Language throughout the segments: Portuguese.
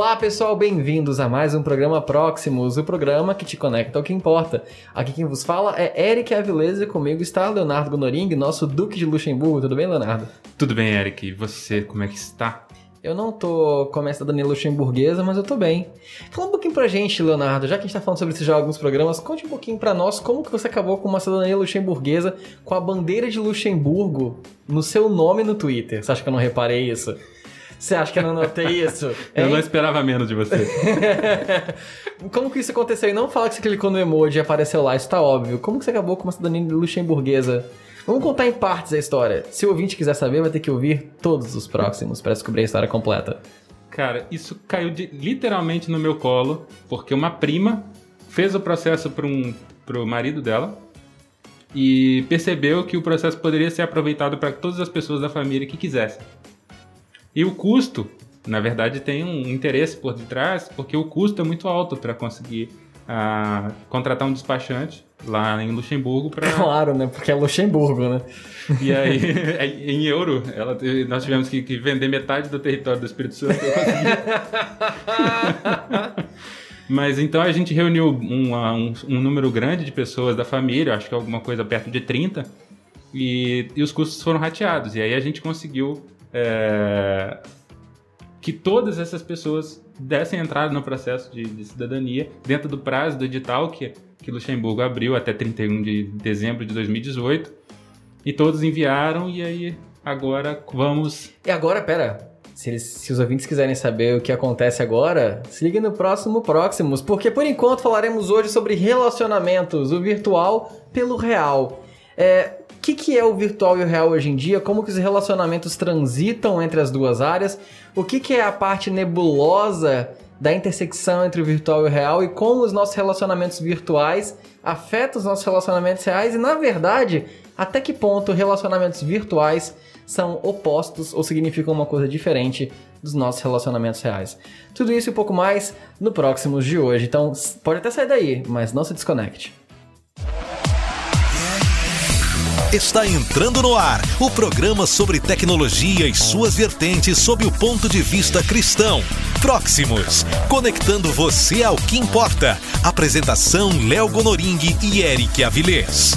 Olá pessoal, bem-vindos a mais um programa Próximos, o programa que te conecta ao que importa. Aqui quem vos fala é Eric Avilés e comigo está Leonardo Gonoring, nosso Duque de Luxemburgo. Tudo bem, Leonardo? Tudo bem, Eric. E você, como é que está? Eu não tô com a cidadania luxemburguesa, mas eu tô bem. Fala um pouquinho pra gente, Leonardo, já que a gente tá falando sobre esses já alguns programas, conte um pouquinho pra nós como que você acabou com uma cidadania luxemburguesa com a bandeira de Luxemburgo no seu nome no Twitter. Você acha que eu não reparei isso? Você acha que eu não notei isso? eu não esperava menos de você. como que isso aconteceu? E não fala que você clicou no emoji e apareceu lá, isso tá óbvio. Como que você acabou com uma cidadania luxemburguesa? Vamos contar em partes a história. Se o ouvinte quiser saber, vai ter que ouvir todos os próximos para descobrir a história completa. Cara, isso caiu de, literalmente no meu colo, porque uma prima fez o processo para um, pro marido dela e percebeu que o processo poderia ser aproveitado para todas as pessoas da família que quisessem. E o custo, na verdade, tem um interesse por detrás, porque o custo é muito alto para conseguir uh, contratar um despachante lá em Luxemburgo para claro né? Porque é Luxemburgo né? E aí em euro. Ela nós tivemos que, que vender metade do território do Espírito Santo mas então a gente reuniu um, um, um, número grande de pessoas da família acho que alguma coisa perto de 30 e, e os custos foram rateados. E aí a gente conseguiu é, que todas essas pessoas dessem entrada no processo de, de, cidadania dentro do prazo do edital que, que Luxemburgo abriu até 31 de dezembro de 2018. E todos enviaram, e aí agora vamos. E agora, pera. Se, eles, se os ouvintes quiserem saber o que acontece agora, se no próximo Próximos, porque por enquanto falaremos hoje sobre relacionamentos, o virtual pelo real. É, que, que é o virtual e o real hoje em dia? Como que os relacionamentos transitam entre as duas áreas? O que, que é a parte nebulosa da intersecção entre o virtual e o real? E como os nossos relacionamentos virtuais afetam os nossos relacionamentos reais? E na verdade, até que ponto relacionamentos virtuais são opostos ou significam uma coisa diferente dos nossos relacionamentos reais. Tudo isso e um pouco mais no próximos de hoje. Então, pode até sair daí, mas não se desconecte. Está entrando no ar o programa sobre tecnologia e suas vertentes sob o ponto de vista cristão. Próximos, conectando você ao que importa. Apresentação Léo Gonoring e Eric Avilés.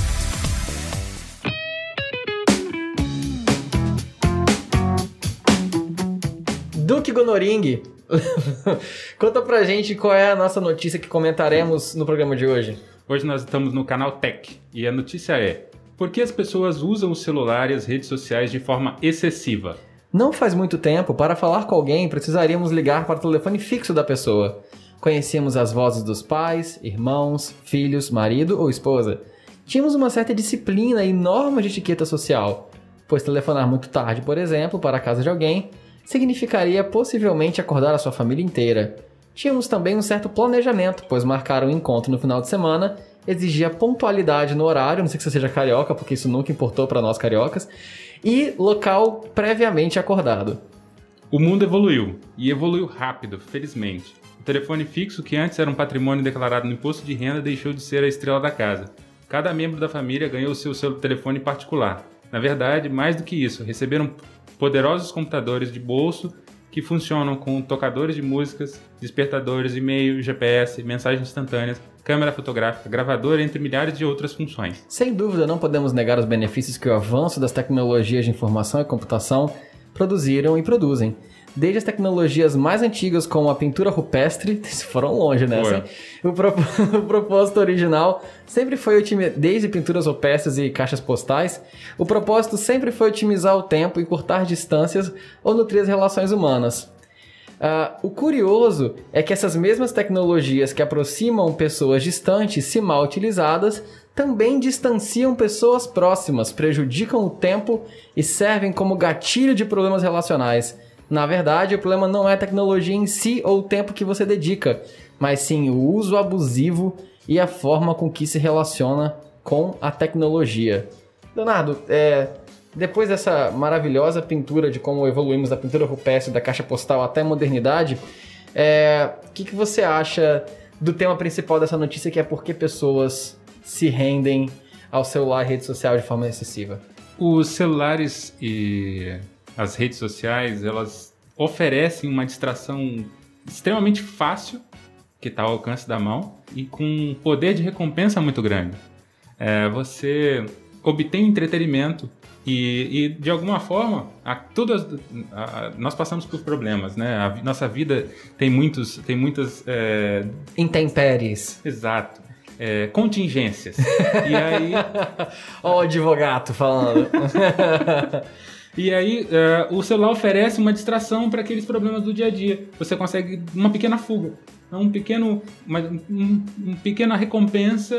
Duque Gonoring, conta pra gente qual é a nossa notícia que comentaremos no programa de hoje. Hoje nós estamos no canal Tech e a notícia é por que as pessoas usam o celular e as redes sociais de forma excessiva? Não faz muito tempo, para falar com alguém, precisaríamos ligar para o telefone fixo da pessoa. Conhecíamos as vozes dos pais, irmãos, filhos, marido ou esposa. Tínhamos uma certa disciplina e norma de etiqueta social, pois telefonar muito tarde, por exemplo, para a casa de alguém, significaria possivelmente acordar a sua família inteira. Tínhamos também um certo planejamento, pois marcar um encontro no final de semana exigia pontualidade no horário, não sei que você seja carioca, porque isso nunca importou para nós cariocas, e local previamente acordado. O mundo evoluiu, e evoluiu rápido, felizmente. O telefone fixo, que antes era um patrimônio declarado no imposto de renda, deixou de ser a estrela da casa. Cada membro da família ganhou seu, seu telefone particular. Na verdade, mais do que isso, receberam poderosos computadores de bolso que funcionam com tocadores de músicas, despertadores, e-mail, GPS, mensagens instantâneas, câmera fotográfica, gravador, entre milhares de outras funções. Sem dúvida, não podemos negar os benefícios que o avanço das tecnologias de informação e computação produziram e produzem. Desde as tecnologias mais antigas, como a pintura rupestre, foram longe nessa. Né? O, o, propósito original sempre foi otimizar, desde pinturas rupestres e caixas postais, o propósito sempre foi otimizar o tempo e cortar distâncias ou nutrir as relações humanas. Uh, o curioso é que essas mesmas tecnologias que aproximam pessoas distantes, se mal utilizadas, também distanciam pessoas próximas, prejudicam o tempo e servem como gatilho de problemas relacionais. Na verdade, o problema não é a tecnologia em si ou o tempo que você dedica, mas sim o uso abusivo e a forma com que se relaciona com a tecnologia. Leonardo, é, depois dessa maravilhosa pintura de como evoluímos da pintura rupestre, da caixa postal até a modernidade, é, o que, que você acha do tema principal dessa notícia, que é por que pessoas se rendem ao celular e rede social de forma excessiva? Os celulares e as redes sociais, elas oferecem uma distração extremamente fácil, que está ao alcance da mão, e com um poder de recompensa muito grande. É, você obtém entretenimento e, e, de alguma forma, a, todas, a, nós passamos por problemas, né? A nossa vida tem muitos, tem muitas é... intempéries. Exato. É, contingências. e aí, ó, o advogado falando. E aí, uh, o celular oferece uma distração para aqueles problemas do dia a dia. Você consegue uma pequena fuga, um pequeno, uma, um, uma pequena recompensa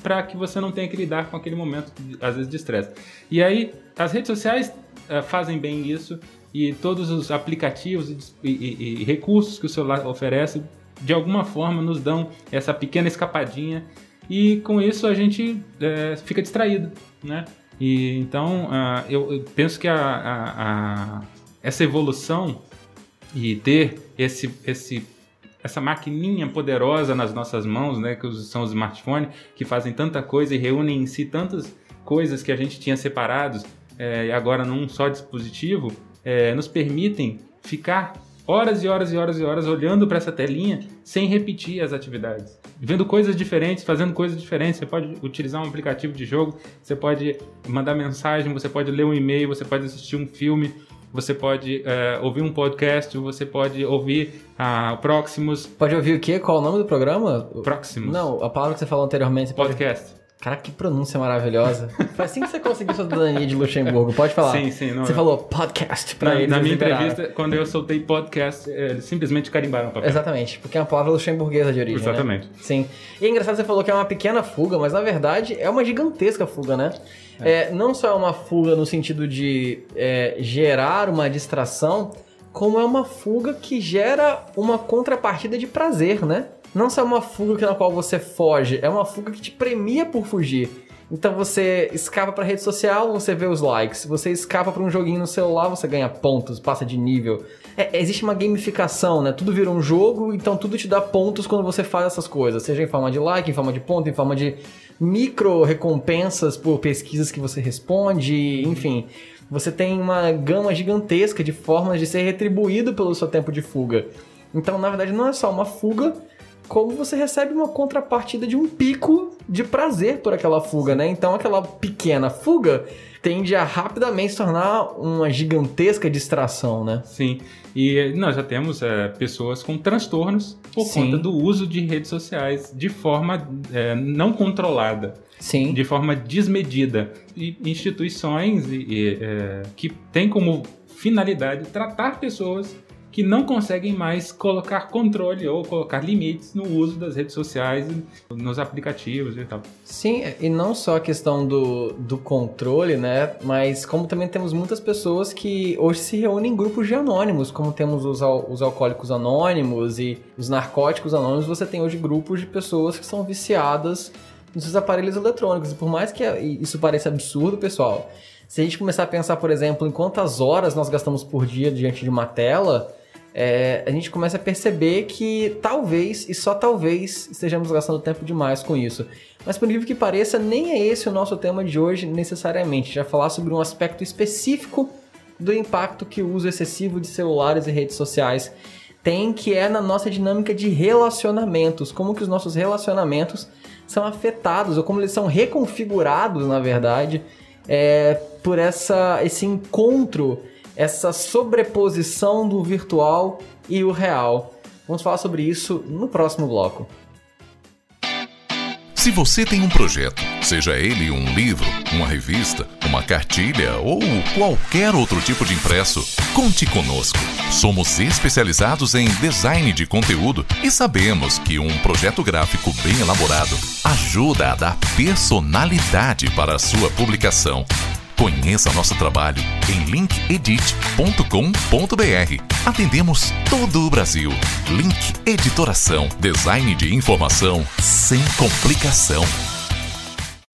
para que você não tenha que lidar com aquele momento, às vezes, de estresse. E aí, as redes sociais uh, fazem bem isso e todos os aplicativos e, e, e recursos que o celular oferece, de alguma forma, nos dão essa pequena escapadinha e com isso a gente uh, fica distraído, né? E então uh, eu, eu, penso que a, a, a, essa evolução e ter esse, esse, essa maquininha poderosa nas nossas mãos, né, que são os smartphones, que fazem tanta coisa e reúnem em si tantas coisas que a gente tinha separados é, agora num só dispositivo, é, nos permitem ficar horas e horas e horas e horas olhando para essa telinha sem repetir as atividades vendo coisas diferentes, fazendo coisas diferentes. Você pode utilizar um aplicativo de jogo, você pode mandar mensagem, você pode ler um e-mail, você pode assistir um filme, você pode é, ouvir um podcast, você pode ouvir a Proximus. Pode ouvir o quê? Qual o nome do programa? Proximus. Não, a palavra que você falou anteriormente. podcast. Pode... Cara, que pronúncia maravilhosa. Foi assim que você conseguiu sua cidadania de Luxemburgo. Pode falar. Sim, sim. Não, você falou podcast pra na, eles. Na minha entrevista, quando eu soltei podcast, eles simplesmente carimbaram o papel. Exatamente, porque é uma palavra luxemburguesa de origem. Né? Exatamente. Né? Sim. E é engraçado você falou que é uma pequena fuga, mas na verdade é uma gigantesca fuga, né? É. É, não só é uma fuga no sentido de é, gerar uma distração, como é uma fuga que gera uma contrapartida de prazer, né? Não só é uma fuga na qual você foge, é uma fuga que te premia por fugir. Então você escapa para rede social, você vê os likes. Você escapa para um joguinho no celular, você ganha pontos, passa de nível. É, existe uma gamificação, né? Tudo vira um jogo, então tudo te dá pontos quando você faz essas coisas, seja em forma de like, em forma de ponto, em forma de micro recompensas por pesquisas que você responde, enfim. Você tem uma gama gigantesca de formas de ser retribuído pelo seu tempo de fuga. Então, na verdade, não é só uma fuga, como você recebe uma contrapartida de um pico de prazer por aquela fuga, né? Então aquela pequena fuga tende a rapidamente se tornar uma gigantesca distração, né? Sim. E nós já temos é, pessoas com transtornos por Sim. conta do uso de redes sociais de forma é, não controlada. Sim. De forma desmedida. E instituições e, e, é, que têm como finalidade tratar pessoas que não conseguem mais colocar controle ou colocar limites no uso das redes sociais, nos aplicativos e tal. Sim, e não só a questão do, do controle, né? Mas como também temos muitas pessoas que hoje se reúnem em grupos de anônimos, como temos os, os alcoólicos anônimos e os narcóticos anônimos, você tem hoje grupos de pessoas que são viciadas nos aparelhos eletrônicos. E por mais que isso pareça absurdo, pessoal, se a gente começar a pensar, por exemplo, em quantas horas nós gastamos por dia diante de uma tela, é, a gente começa a perceber que talvez, e só talvez, estejamos gastando tempo demais com isso. Mas por incrível que pareça, nem é esse o nosso tema de hoje necessariamente. Já falar sobre um aspecto específico do impacto que o uso excessivo de celulares e redes sociais tem, que é na nossa dinâmica de relacionamentos. Como que os nossos relacionamentos são afetados, ou como eles são reconfigurados, na verdade, é, por essa, esse encontro essa sobreposição do virtual e o real. Vamos falar sobre isso no próximo bloco. Se você tem um projeto, seja ele um livro, uma revista, uma cartilha ou qualquer outro tipo de impresso, conte conosco. Somos especializados em design de conteúdo e sabemos que um projeto gráfico bem elaborado ajuda a dar personalidade para a sua publicação. Conheça nosso trabalho em linkedit.com.br. Atendemos todo o Brasil. Link Editoração, design de informação sem complicação.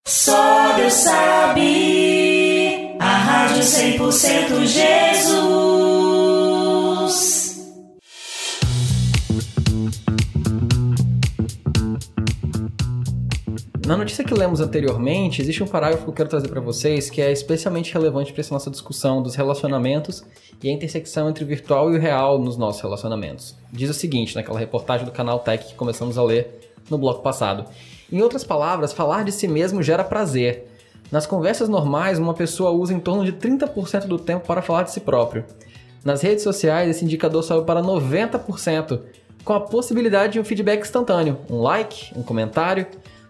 Só Deus sabe, a rádio 100% Jesus. Na notícia que lemos anteriormente, existe um parágrafo que eu quero trazer para vocês que é especialmente relevante para essa nossa discussão dos relacionamentos e a intersecção entre o virtual e o real nos nossos relacionamentos. Diz o seguinte, naquela reportagem do canal Tech que começamos a ler no bloco passado. Em outras palavras, falar de si mesmo gera prazer. Nas conversas normais, uma pessoa usa em torno de 30% do tempo para falar de si próprio. Nas redes sociais, esse indicador saiu para 90%, com a possibilidade de um feedback instantâneo, um like, um comentário,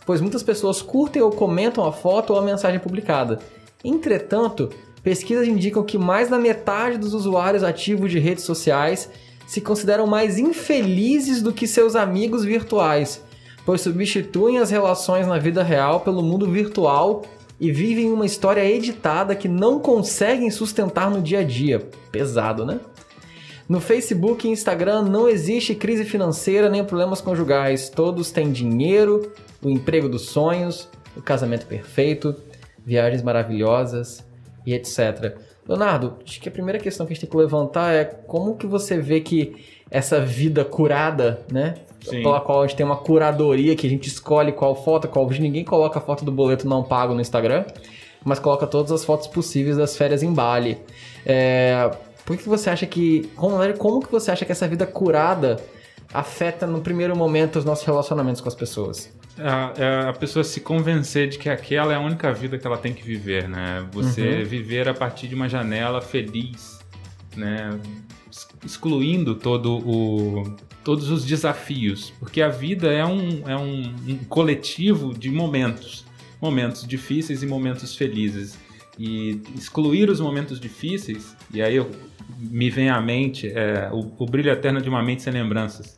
pois muitas pessoas curtem ou comentam a foto ou a mensagem publicada. Entretanto, pesquisas indicam que mais da metade dos usuários ativos de redes sociais se consideram mais infelizes do que seus amigos virtuais, pois substituem as relações na vida real pelo mundo virtual e vivem uma história editada que não conseguem sustentar no dia a dia. Pesado, né? No Facebook e Instagram não existe crise financeira nem problemas conjugais. Todos têm dinheiro, o emprego dos sonhos, o casamento perfeito, viagens maravilhosas e etc. Leonardo, acho que a primeira questão que a gente tem que levantar é como que você vê que essa vida curada, né? Sim. Pela qual a gente tem uma curadoria que a gente escolhe qual foto, qual vídeo. Ninguém coloca a foto do boleto não pago no Instagram, mas coloca todas as fotos possíveis das férias em Bali. É, por que você acha que. Como, como que você acha que essa vida curada afeta no primeiro momento os nossos relacionamentos com as pessoas? A, é a pessoa se convencer de que aquela é a única vida que ela tem que viver, né? Você viver a partir de uma janela feliz, né? Excluindo todo o, todos os desafios, porque a vida é um, é um, um coletivo de momentos, momentos difíceis e momentos felizes. E excluir os momentos difíceis, e aí eu, me vem à mente é, o, o brilho eterno de uma mente sem lembranças.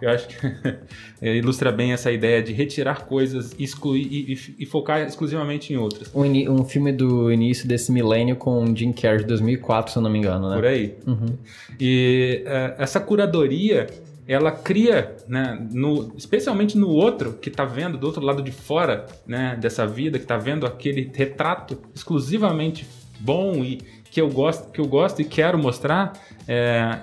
Eu acho que é, ilustra bem essa ideia de retirar coisas excluir, e, e- focar exclusivamente em outras. Um, um filme do início desse milênio com Jim Carrey de 2004, se eu não me engano, né? Por aí. E é, essa curadoria, ela cria, né, no, especialmente no outro que está vendo do outro lado de fora né, dessa vida, que está vendo aquele retrato exclusivamente bom e que eu gosto, que eu gosto e quero mostrar, é,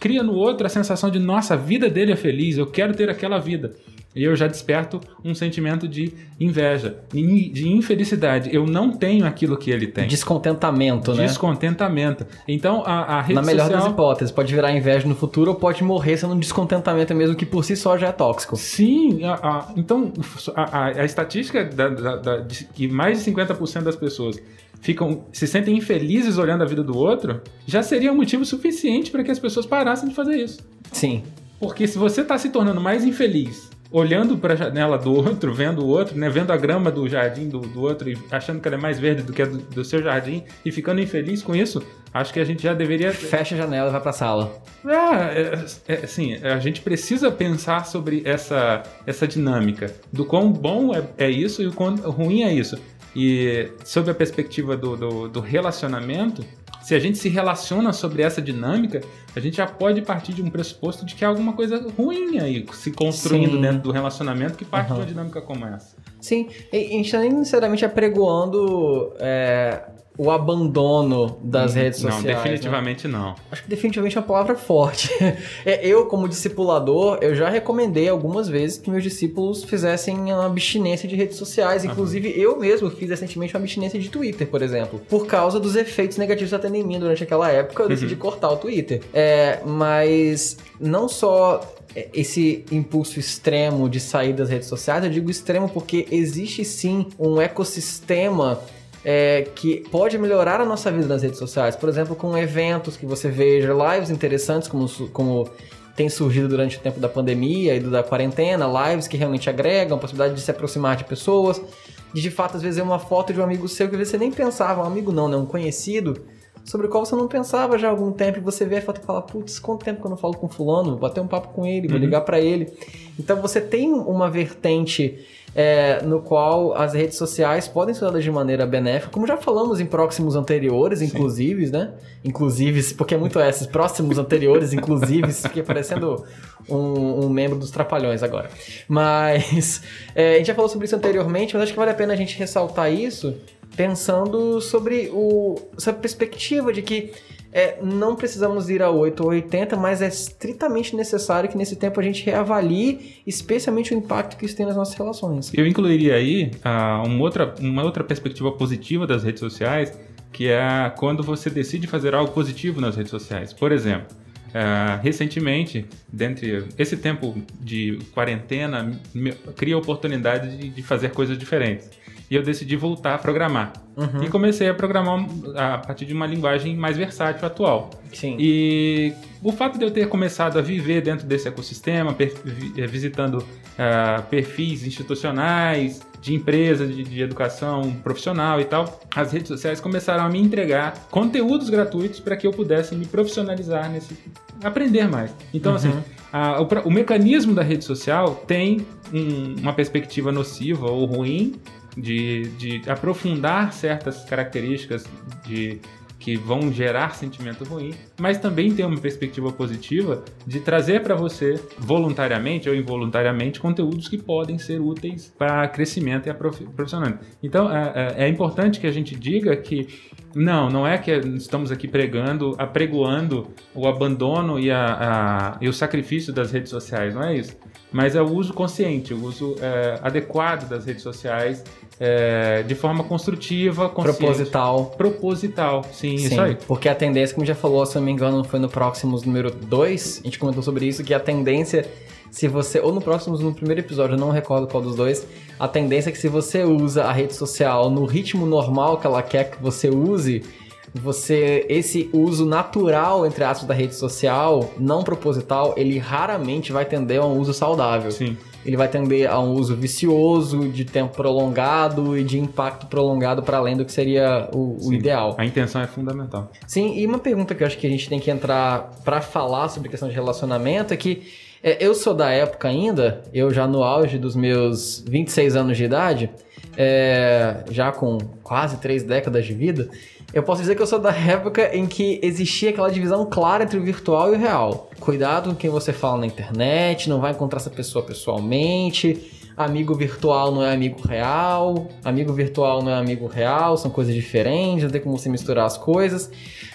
cria no outro a sensação de nossa, a vida dele é feliz, eu quero ter aquela vida. E eu já desperto um sentimento de inveja, de infelicidade. Eu não tenho aquilo que ele tem. Descontentamento, né? Descontentamento. Então, a, a rede Na melhor social... das hipóteses, pode virar inveja no futuro ou pode morrer sendo um descontentamento mesmo que por si só já é tóxico. Sim, a- a- então a, estatística da, da- da- de que mais de 50% das pessoas ficam se sentem infelizes olhando a vida do outro, já seria um motivo suficiente para que as pessoas parassem de fazer isso. Sim. Porque se você está se tornando mais infeliz olhando para a janela do outro, vendo o outro, né, vendo a grama do jardim do, do outro e achando que ela é mais verde do que a do, do seu jardim e ficando infeliz com isso, acho que a gente já deveria Fecha a janela e vai pra sala. ah, é, é, assim, a gente precisa pensar sobre essa, essa dinâmica, do quão bom é, é isso e o quão ruim é isso. E sob a perspectiva do, do, do relacionamento, se a gente se relaciona sobre essa dinâmica, a gente já pode partir de um pressuposto de que há alguma coisa ruim aí se construindo Sim. dentro do relacionamento que parte Aham. de uma dinâmica como essa. Sim, e a gente nem necessariamente apregoando é, o abandono das redes Não, sociais. né? definitivamente não. Acho que definitivamente é uma palavra forte. É, eu, como discipulador, eu já recomendei algumas vezes que meus discípulos fizessem uma abstinência de redes sociais. Inclusive, eu mesmo fiz recentemente uma abstinência de Twitter, por exemplo. Por causa dos efeitos negativos que tá em mim durante aquela época, eu decidi cortar o Twitter. É, mas não só esse impulso extremo de sair das redes sociais, eu digo extremo porque existe sim um ecossistema é, que pode melhorar a nossa vida nas redes sociais. Por exemplo, com eventos que você veja, lives interessantes, como, como tem surgido durante o tempo da pandemia e da quarentena, lives que realmente agregam, a possibilidade de se aproximar de pessoas, de de fato, às vezes, ver uma foto de um amigo seu que você nem pensava, um amigo não, né? Um conhecido, sobre o qual você não pensava já há algum tempo, e você vê a foto e fala, putz, quanto tempo que eu não falo com fulano, vou bater um papo com ele, vou ligar pra ele. Então você tem uma vertente é, no qual as redes sociais podem ser usadas de maneira benéfica, como já falamos em próximos anteriores, inclusive, né? Inclusive, porque é muito esses próximos anteriores, inclusive, fiquei parecendo um, um membro dos Trapalhões agora. Mas é, a gente já falou sobre isso anteriormente, mas acho que vale a pena a gente ressaltar isso pensando sobre o, essa perspectiva de que é, não precisamos ir a 8 ou 80, mas é estritamente necessário que nesse tempo a gente reavalie, especialmente o impacto que isso tem nas nossas relações. Eu incluiria aí uh, uma, outra, uma outra perspectiva positiva das redes sociais, que é quando você decide fazer algo positivo nas redes sociais. Por exemplo, uh, recentemente, dentre esse tempo de quarentena, me, cria a oportunidade de, de fazer coisas diferentes e eu decidi voltar a programar. Uhum. E comecei a programar a partir de uma linguagem mais versátil atual. Sim. E o fato de eu ter começado a viver dentro desse ecossistema, eh, visitando uh, perfis institucionais, de empresas, de, de, educação profissional e tal, as redes sociais começaram a me entregar conteúdos gratuitos para que eu pudesse me profissionalizar nesse. aprender mais. Então, assim, uhum. assim, a, o, o, mecanismo da rede social tem um, uma perspectiva nociva ou ruim de, de aprofundar certas características de que vão gerar sentimento ruim, mas também tem uma perspectiva positiva de trazer para você, voluntariamente ou involuntariamente, conteúdos que podem ser úteis para crescimento e profissionalismo. Então, é, é, é, importante que a gente diga que não, não é que estamos aqui pregando, apregoando o abandono e, a, a, e o sacrifício das redes sociais, não é isso. Mas é o uso consciente, o uso é, adequado das redes sociais é, de forma construtiva, proposital. Proposital, sim, sim, isso aí. Porque a tendência, como já falou, se não me engano, foi no Próximos número 2, a gente comentou sobre isso, que a tendência, se você, ou no Próximos, no primeiro episódio, eu não recordo qual dos dois, a tendência é que se você usa a rede social no ritmo normal que ela quer que você use, você esse uso natural entre aspas da rede social, não proposital, ele raramente vai tender a um uso saudável. Sim ele vai tender a um uso vicioso, de tempo prolongado e de impacto prolongado para além do que seria o, o, ideal. A intenção é fundamental. Sim, e uma pergunta que eu acho que a gente tem que entrar para falar sobre questão de relacionamento é que é, eu sou da época ainda, eu já no auge dos meus 26 anos de idade, é, já com quase três décadas de vida, eu posso dizer que eu sou da época em que existia aquela divisão clara entre o virtual e o real. Cuidado com quem você fala na internet, não vai encontrar essa pessoa pessoalmente. Amigo virtual não é amigo real, amigo virtual não é amigo real, são coisas diferentes, não tem como você misturar as coisas.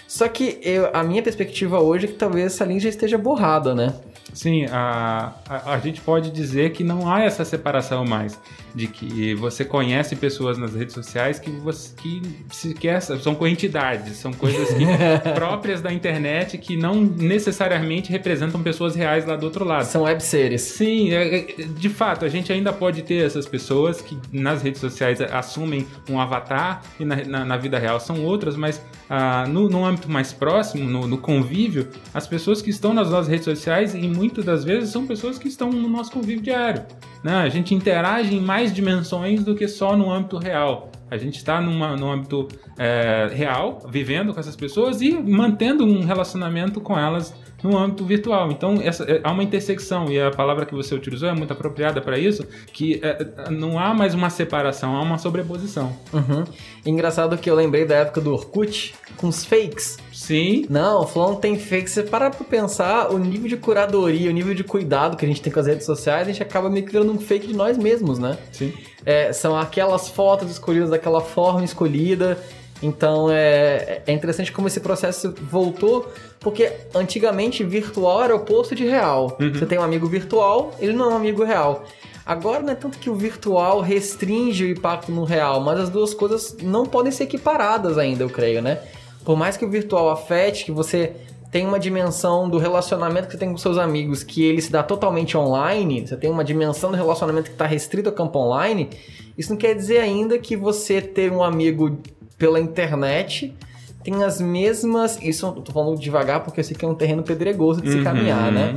Só que eu, a minha perspectiva hoje é que talvez essa linha já esteja borrada, né? Sim, a, a, a, gente pode dizer que não há essa separação mais. De que você conhece pessoas nas redes sociais que, você, que sequer são entidades, são coisas que, próprias da internet que não necessariamente representam pessoas reais lá do outro lado. São webseries. Sim, é, é, de fato, a gente ainda pode ter essas pessoas que nas redes sociais assumem um avatar e na, na, na vida real são outras, mas ah, no, no âmbito mais próximo, no, no convívio, as pessoas que estão nas nossas redes sociais, em muitas das vezes, são pessoas que estão no nosso convívio diário. Né? A gente interage em mais dimensões do que só no âmbito real. A gente está no âmbito é, real, vivendo com essas pessoas e mantendo um relacionamento com elas no âmbito virtual. Então, essa, é, há uma intersecção, e a palavra que você utilizou é muito apropriada para isso, que é, não há mais uma separação, há uma sobreposição. Uhum. Engraçado que eu lembrei da época do Orkut, com os fakes. Sim. Não, o Flow não tem fakes. Você para pra pensar, o nível de curadoria, o nível de cuidado que a gente tem com as redes sociais, a gente acaba meio que virando um fake de nós mesmos, né? Sim. É, são aquelas fotos escolhidas daquela forma escolhida. Então é, é interessante como esse processo voltou, porque antigamente virtual era o oposto de real. Uhum. Você tem um amigo virtual, ele não é um amigo real. Agora não é tanto que o virtual restringe o impacto no real, mas as duas coisas não podem ser equiparadas ainda, eu creio, né? Por mais que o virtual afete, que você tem uma dimensão do relacionamento que você tem com seus amigos que ele se dá totalmente online, você tem uma dimensão do relacionamento que está restrito ao campo online, isso não quer dizer ainda que você ter um amigo pela internet tem as mesmas. Isso eu tô falando devagar porque eu sei que é um terreno pedregoso de se uhum. caminhar, né?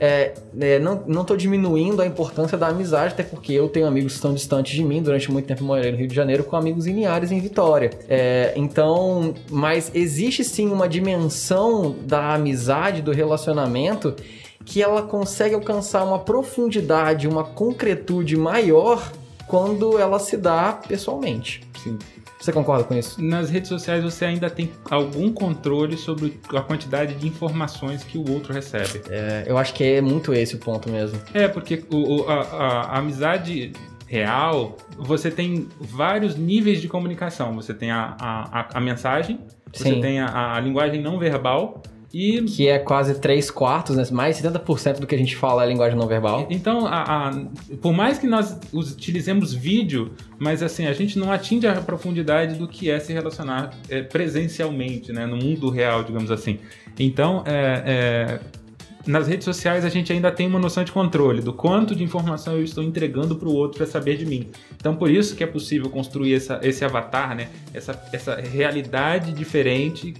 É, é, não, não tô diminuindo a importância da amizade, até porque eu tenho amigos que estão distantes de mim. Durante muito tempo morei no Rio de Janeiro com amigos em Linhares, em Vitória. É, então, mas existe sim uma dimensão da amizade, do relacionamento, que ela consegue alcançar uma profundidade, uma concretude maior quando ela se dá pessoalmente. Sim. Você concorda com isso? Nas redes sociais você ainda tem algum controle sobre a quantidade de informações que o outro recebe. É, eu acho que é muito esse o ponto mesmo. É, porque o, a, a, a amizade real, você tem vários níveis de comunicação. Você tem a, a, a, mensagem, você Sim. tem a, a linguagem não verbal e Que é quase 3 quartos, né? mais de 70% do que a gente fala é linguagem não verbal. Então, a- a- por mais que nós utilizemos vídeo, mas assim, a gente não atinge a profundidade do que é se relacionar é, presencialmente, né, no mundo real, digamos assim. Então, é, é, nas redes sociais a gente ainda tem uma noção de controle do quanto de informação eu estou entregando para o outro para saber de mim. Então, por isso que é possível construir essa- esse avatar, né, essa, essa realidade diferente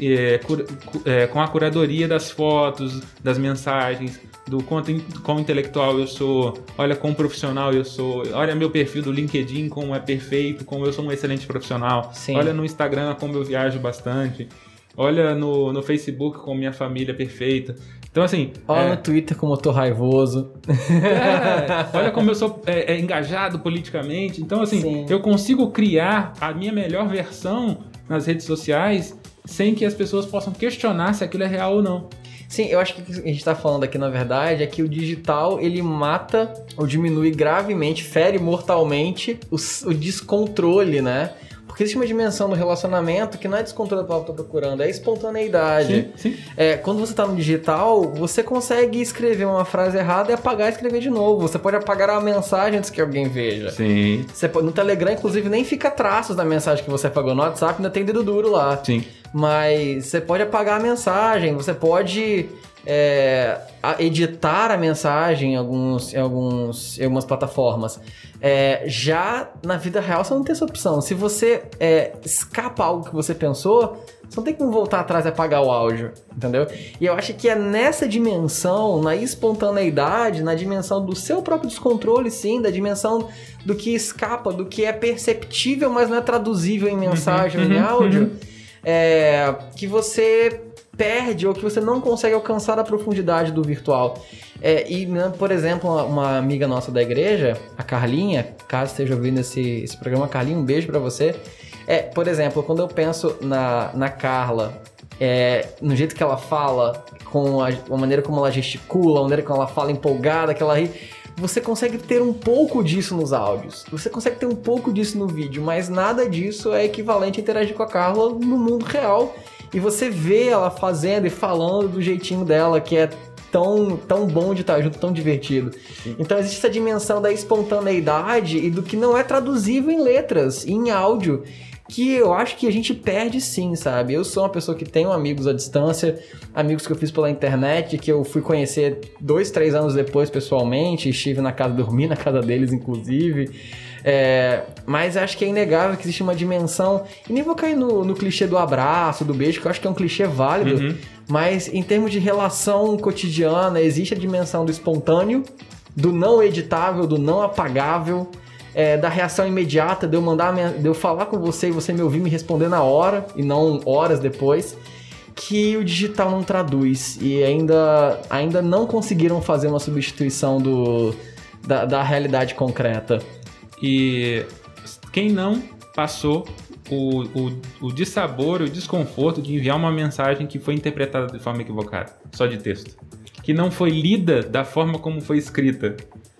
é, cura- é, com a curadoria das fotos, das mensagens, do quanto in- quão intelectual eu sou, olha quão profissional eu sou, olha meu perfil do LinkedIn como é perfeito, como eu sou um excelente profissional, Sim. olha no Instagram como eu viajo bastante, olha no, no Facebook como minha família é perfeita. Então, assim, Olha é, no Twitter como eu tô raivoso. é, olha como eu sou é, é, engajado politicamente. Então, assim, Sim. eu consigo criar a minha melhor versão nas redes sociais sem que as pessoas possam questionar se aquilo é real ou não. Sim, eu acho que o que a gente tá falando aqui, na verdade, é que o digital, ele mata ou diminui gravemente, fere mortalmente o, o descontrole, né? Porque existe uma dimensão do relacionamento que não é descontrole da palavra que eu tô procurando, é espontaneidade. Sim, sim. É, quando você tá no digital, você consegue escrever uma frase errada e apagar e escrever de novo. Você pode apagar a mensagem antes que alguém veja. Sim, Você pode, no Telegram, inclusive, nem fica traços da mensagem que você apagou. No WhatsApp ainda tem dedo duro lá. sim. Mas você pode apagar a mensagem, você pode é, editar a mensagem em, alguns, em, alguns, em algumas plataformas. É, já na vida real você não tem essa opção. Se você é, escapa algo que você pensou, você não tem como voltar atrás e apagar o áudio, entendeu? E eu acho que é nessa dimensão, na espontaneidade, na dimensão do seu próprio descontrole, sim, da dimensão do que escapa, do que é perceptível, mas não é traduzível em mensagem ou em uhum, áudio, é, que você perde ou que você não consegue alcançar a profundidade do virtual. É, e, né, por exemplo, uma, amiga nossa da igreja, a Carlinha, caso esteja ouvindo esse, esse programa, Carlinha, um beijo pra você. É, por exemplo, quando eu penso na, na Carla, é, no jeito que ela fala, com a, a maneira como ela gesticula, a maneira como ela fala empolgada, que ela ri, você consegue ter um pouco disso nos áudios. Você consegue ter um pouco disso no vídeo, mas nada disso é equivalente a interagir com a Carla no mundo real. E você vê ela fazendo e falando do jeitinho dela, que é tão, tão bom de estar junto, tão divertido. Então existe essa dimensão da espontaneidade e do que não é traduzível em letras, em áudio que eu acho que a gente perde sim, sabe? Eu sou uma pessoa que tenho amigos à distância, amigos que eu fiz pela internet, que eu fui conhecer dois, três anos depois pessoalmente, estive na casa, dormi na casa deles, inclusive. É, mas acho que é inegável que existe uma dimensão. E nem vou cair no, no clichê do abraço, do beijo, que eu acho que é um clichê válido. Uhum. Mas em termos de relação cotidiana, existe a dimensão do espontâneo, do não editável, do não apagável, é, da reação imediata, de eu mandar, minha- de eu falar com você e você me ouvir me responder na hora e não horas depois, que o digital não traduz e ainda, ainda não conseguiram fazer uma substituição do, da, da realidade concreta. E quem não passou o, o, o dissabor, o desconforto de enviar uma mensagem que foi interpretada de forma equivocada, só de texto. Que não foi lida da forma como foi escrita.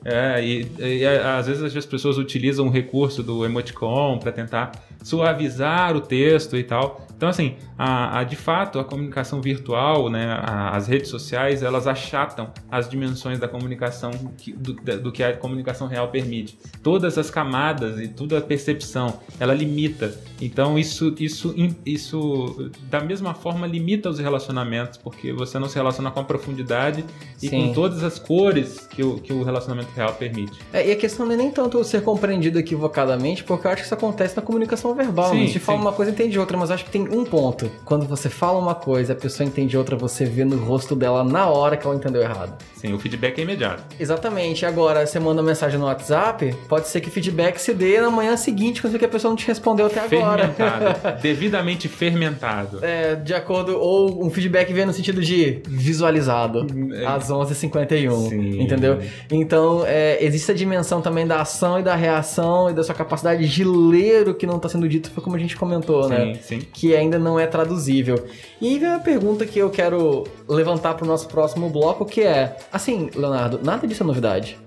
É, e, e, às vezes as pessoas utilizam o recurso do emoticon para tentar suavizar o texto e tal. Então, assim, a, a- de fato, a comunicação virtual, né, a- as redes sociais, elas achatam as dimensões da comunicação que- do, do que a comunicação real permite. Todas as camadas e toda a percepção, ela limita. Então, isso, isso, isso da mesma forma, limita os relacionamentos, porque você não se relaciona com a profundidade e Sim. com todas as cores que o, que o relacionamento real permite. É, e a questão não é nem tanto ser compreendido equivocadamente, porque eu acho que isso acontece na comunicação verbal. Sim, né? A gente fala sim. uma coisa e entende outra, mas acho que tem um ponto. Quando você fala uma coisa a pessoa entende outra, você vê no rosto dela na hora que ela entendeu errado. Sim, o feedback é imediato. Exatamente. Agora, você manda uma mensagem no WhatsApp, pode ser que o feedback se dê na manhã seguinte, quando que a pessoa não te respondeu até agora. Fermentado. devidamente fermentado. É, de acordo, ou um feedback vem no sentido de visualizado, É. às 11h51, Sim. entendeu? Então, é, existe a dimensão também da ação e da reação e da sua capacidade de ler o que não está sendo dito, foi como a gente comentou, né? Sim, sim. Que ainda não é traduzível. E aí vem uma pergunta que eu quero levantar para o nosso próximo bloco, que é, assim, Leonardo, nada disso é novidade.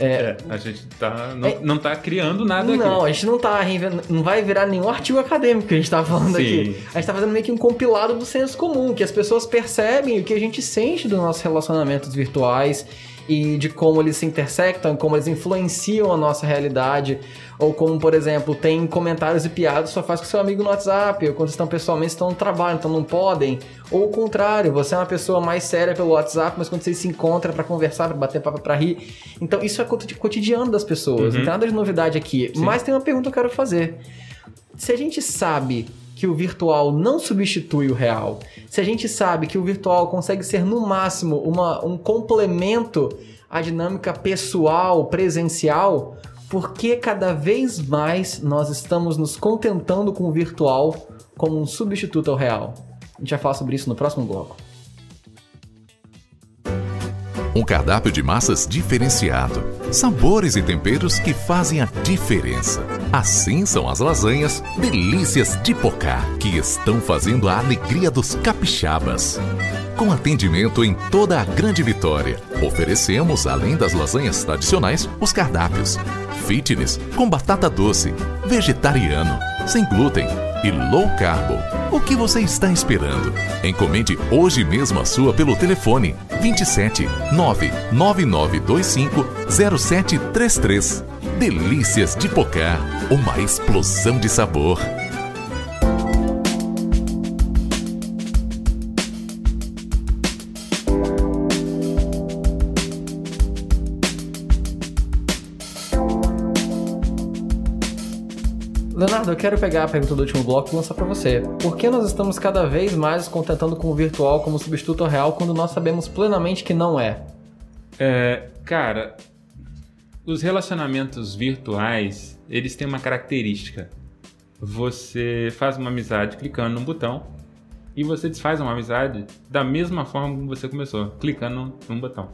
É, a gente tá, não, É- não tá criando nada Não, aqui. a gente não tá não vai virar nenhum artigo acadêmico que a gente tá falando Sim. aqui. A gente tá fazendo meio que um compilado do senso comum, que as pessoas percebem o que a gente sente dos nossos relacionamentos virtuais e de como eles se intersectam, como eles influenciam a nossa realidade, ou como, por exemplo, tem comentários e piadas só faz com seu amigo no WhatsApp, ou quando estão pessoalmente estão no trabalho, então não podem, ou o contrário, você é uma pessoa mais séria pelo WhatsApp, mas quando vocês se encontram pra conversar, pra bater papo, pra rir, então isso é coti- cotidiano das pessoas, não tem nada de novidade aqui. Mas tem uma pergunta que eu quero fazer. Se a gente sabe que o virtual não substitui o real, se a gente sabe que o virtual consegue ser no máximo uma, um complemento à dinâmica pessoal, presencial, por que cada vez mais nós estamos nos contentando com o virtual como um substituto ao real? A gente vai falar sobre isso no próximo bloco. Um cardápio de massas diferenciado, sabores e temperos que fazem a diferença. Assim são as lasanhas Delícias de Pocá, que estão fazendo a alegria dos capixabas. Com atendimento em toda a Grande Vitória, oferecemos, além das lasanhas tradicionais, os cardápios fitness com batata doce, vegetariano, sem glúten e low carbo. O que você está esperando? Encomende hoje mesmo a sua pelo telefone 27 99925 0733. Delícias de Pocá, uma explosão de sabor. Quero pegar a pergunta do último bloco e lançar pra você. Por que nós estamos cada vez mais nos contentando com o virtual como substituto real quando nós sabemos plenamente que não é? É, cara, os relacionamentos virtuais, eles têm uma característica. Você faz uma amizade clicando num botão e você desfaz uma amizade da mesma forma como você começou, clicando num botão.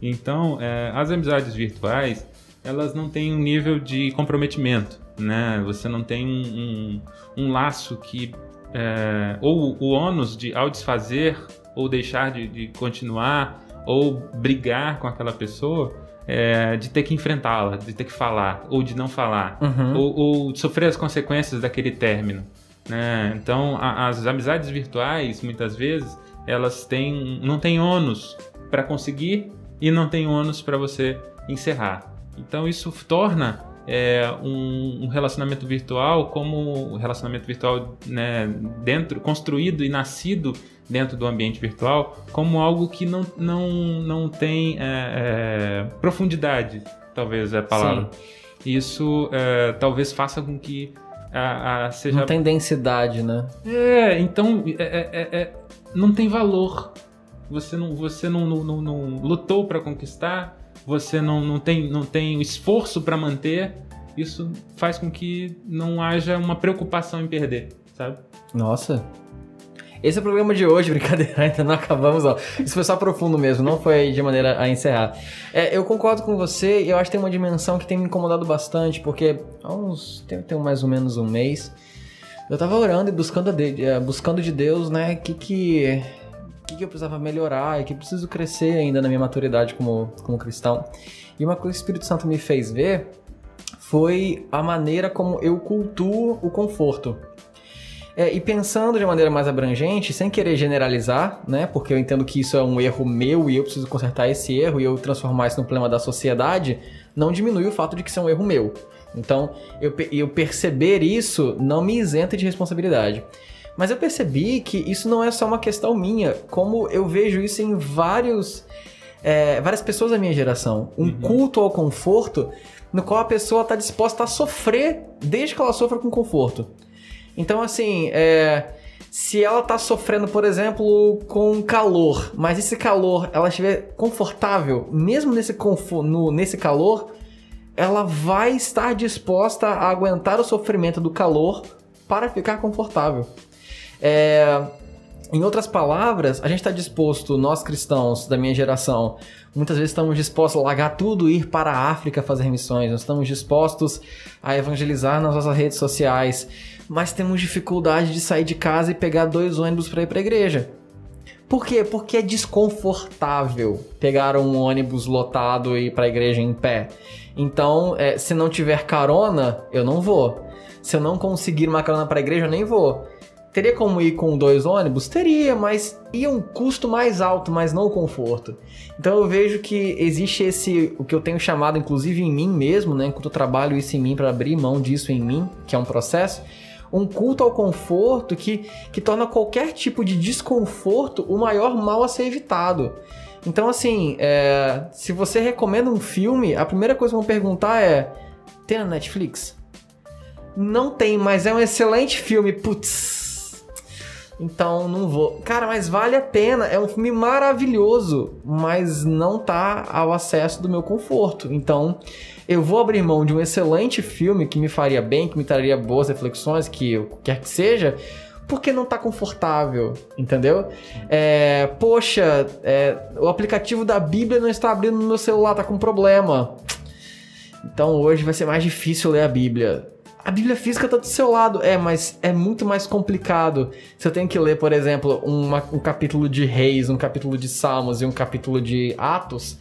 Então, é, as amizades virtuais, elas não têm um nível de comprometimento, né? Você não tem um, um, um laço que... é, ou o ônus de, ao desfazer ou deixar de, de continuar ou brigar com aquela pessoa, é, de ter que enfrentá-la, de ter que falar, ou de não falar, Uhum. ou, ou de sofrer as consequências daquele término. Né? Então, a- as amizades virtuais, muitas vezes, elas têm, não têm ônus para conseguir e não tem ônus para você encerrar. Então, isso torna é, um, um relacionamento virtual como um relacionamento virtual né, dentro, construído e nascido dentro do ambiente virtual como algo que não, não, não tem é, é, profundidade, talvez é a palavra. Isso é, talvez faça com que a, a- seja Não tem densidade, né? é, então é- é- não tem valor. Você não, você não, não, não- não lutou para conquistar, você não, não, tem, não tem esforço para manter. Isso faz com que não haja uma preocupação em perder, sabe? Nossa. Esse é o programa de hoje, brincadeira, ainda não acabamos, ó. Isso foi só profundo mesmo, não foi de maneira a encerrar. É, eu concordo com você eu acho que tem uma dimensão que tem me incomodado bastante, porque há uns. tem, tem mais ou menos um mês. Eu tava orando e buscando, de- eh, buscando de Deus, né, que que. Que que eu precisava melhorar e que preciso crescer ainda na minha maturidade como, como cristão. E uma coisa que o Espírito Santo me fez ver foi a maneira como eu cultuo o conforto. É, e pensando de maneira mais abrangente, sem querer generalizar, né? Porque eu entendo que isso é um erro meu e eu preciso consertar esse erro e eu transformar isso no problema da sociedade, não diminui o fato de que isso é um erro meu. Então, eu, eu perceber isso não me isenta de responsabilidade. Mas eu percebi que isso não é só uma questão minha, como eu vejo isso em vários, é, várias pessoas da minha geração. Um culto ao conforto no qual a pessoa está disposta a sofrer desde que ela sofra com conforto. Então, assim, é, se ela tá sofrendo, por exemplo, com calor, mas esse calor ela estiver confortável, mesmo nesse, no- nesse calor, ela vai estar disposta a aguentar o sofrimento do calor para ficar confortável. É, em outras palavras, a gente está disposto, nós cristãos da minha geração, muitas vezes estamos dispostos a largar tudo e ir para a África fazer missões, nós estamos dispostos a evangelizar nas nossas redes sociais, mas temos dificuldade de sair de casa e pegar dois ônibus para ir para a igreja. Por quê? Porque é desconfortável pegar um ônibus lotado e ir pra igreja em pé. Então, é, se não tiver carona, eu não vou. Se eu não conseguir uma carona pra igreja, eu nem vou. Teria como ir com dois ônibus? Teria, mas ia um custo mais alto, mas não o conforto. Então eu vejo que existe esse, o que eu tenho chamado, inclusive em mim mesmo, né? Enquanto eu trabalho isso em mim para abrir mão disso em mim, que é um processo, um culto ao conforto que, que torna qualquer tipo de desconforto o maior mal a ser evitado. Então, assim, é, se você recomenda um filme, a primeira coisa que vão perguntar é: tem na Netflix? Não tem, mas é um excelente filme. Putz, então não vou. Cara, mas vale a pena. É um filme maravilhoso, mas não tá ao acesso do meu conforto. Então eu vou abrir mão de um excelente filme que me faria bem, que me traria boas reflexões, que quer que seja, porque não tá confortável, entendeu? É, poxa, é, o aplicativo da Bíblia não está abrindo no meu celular, tá com problema. Então hoje vai ser mais difícil ler a Bíblia a Bíblia física tá do seu lado. É, mas é muito mais complicado. Se eu tenho que ler, por exemplo, uma, um capítulo de Reis, um capítulo de Salmos e um capítulo de Atos,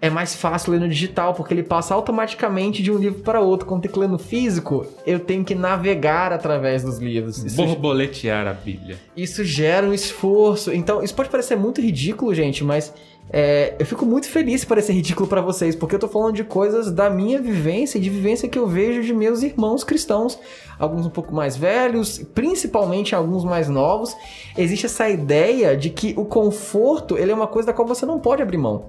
é mais fácil ler no digital, porque ele passa automaticamente de um livro para outro. Quando tem que ler no físico, eu tenho que navegar através dos livros. Isso Borboletear a Bíblia. Isso gera um esforço. Então, isso pode parecer muito ridículo, gente, mas é, eu fico muito feliz se parecer ridículo para vocês, porque eu tô falando de coisas da minha vivência e de vivência que eu vejo de meus irmãos cristãos, alguns um pouco mais velhos, principalmente alguns mais novos. Existe essa ideia de que o conforto ele é uma coisa da qual você não pode abrir mão.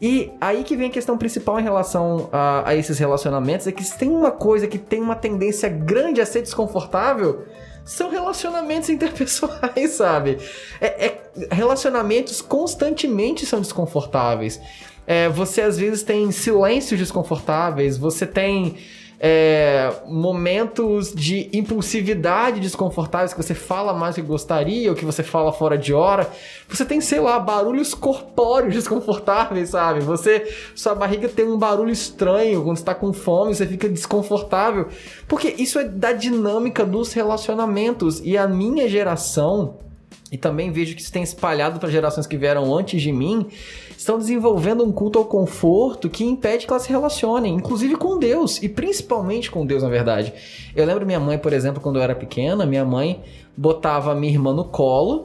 E aí que vem a questão principal em relação a, a esses relacionamentos, é que se tem uma coisa que tem uma tendência grande a ser desconfortável, são relacionamentos interpessoais, sabe? É, é, relacionamentos constantemente são desconfortáveis. É, você às vezes tem silêncios desconfortáveis, você tem é, momentos de impulsividade desconfortáveis que você fala mais do que gostaria, ou que você fala fora de hora. Você tem, sei lá, barulhos corpóreos desconfortáveis, sabe? Você, sua barriga tem um barulho estranho quando está com fome, você fica desconfortável, porque isso é da dinâmica dos relacionamentos e a minha geração e também vejo que isso tem espalhado para gerações que vieram antes de mim, estão desenvolvendo um culto ao conforto que impede que elas se relacionem, inclusive com Deus, e principalmente com Deus, na verdade. Eu lembro minha mãe, por exemplo, quando eu era pequena, minha mãe botava minha irmã no colo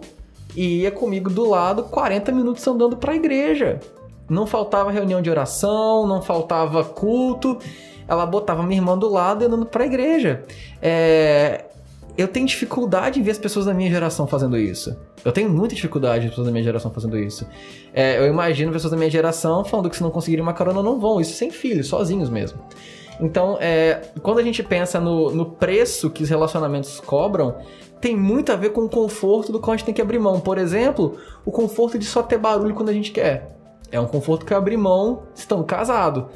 e ia comigo do lado 40 minutos andando para a igreja. Não faltava reunião de oração, não faltava culto. Ela botava minha irmã do lado andando para a igreja. É, eu tenho dificuldade em ver as pessoas da minha geração fazendo isso. Eu tenho muita dificuldade em pessoas da minha geração fazendo isso. É, eu imagino pessoas da minha geração falando que se não conseguirem uma carona não vão, isso sem filhos, sozinhos mesmo. Então, é, quando a gente pensa no, no preço que os relacionamentos cobram, tem muito a ver com o conforto do qual a gente tem que abrir mão. Por exemplo, o conforto de só ter barulho quando a gente quer. É um conforto que eu abri mão estando casado.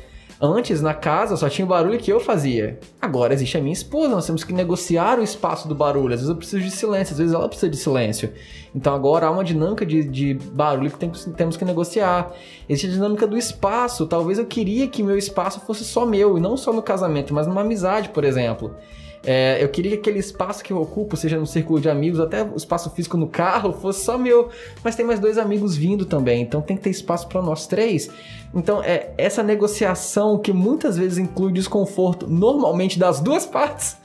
Antes, na casa, só tinha o barulho que eu fazia. Agora existe a minha esposa, nós temos que negociar o espaço do barulho. Às vezes eu preciso de silêncio, às vezes ela precisa de silêncio. Então agora há uma dinâmica de, de barulho que tem, temos que negociar. Existe a dinâmica do espaço. Talvez eu queria que meu espaço fosse só meu, e não só no casamento, mas numa amizade, por exemplo. É, eu queria que aquele espaço que eu ocupo, seja no círculo de amigos, até o espaço físico no carro, fosse só meu. Mas tem mais dois amigos vindo também, então tem que ter espaço para nós três. Então, é essa negociação que muitas vezes inclui desconforto, normalmente das duas partes.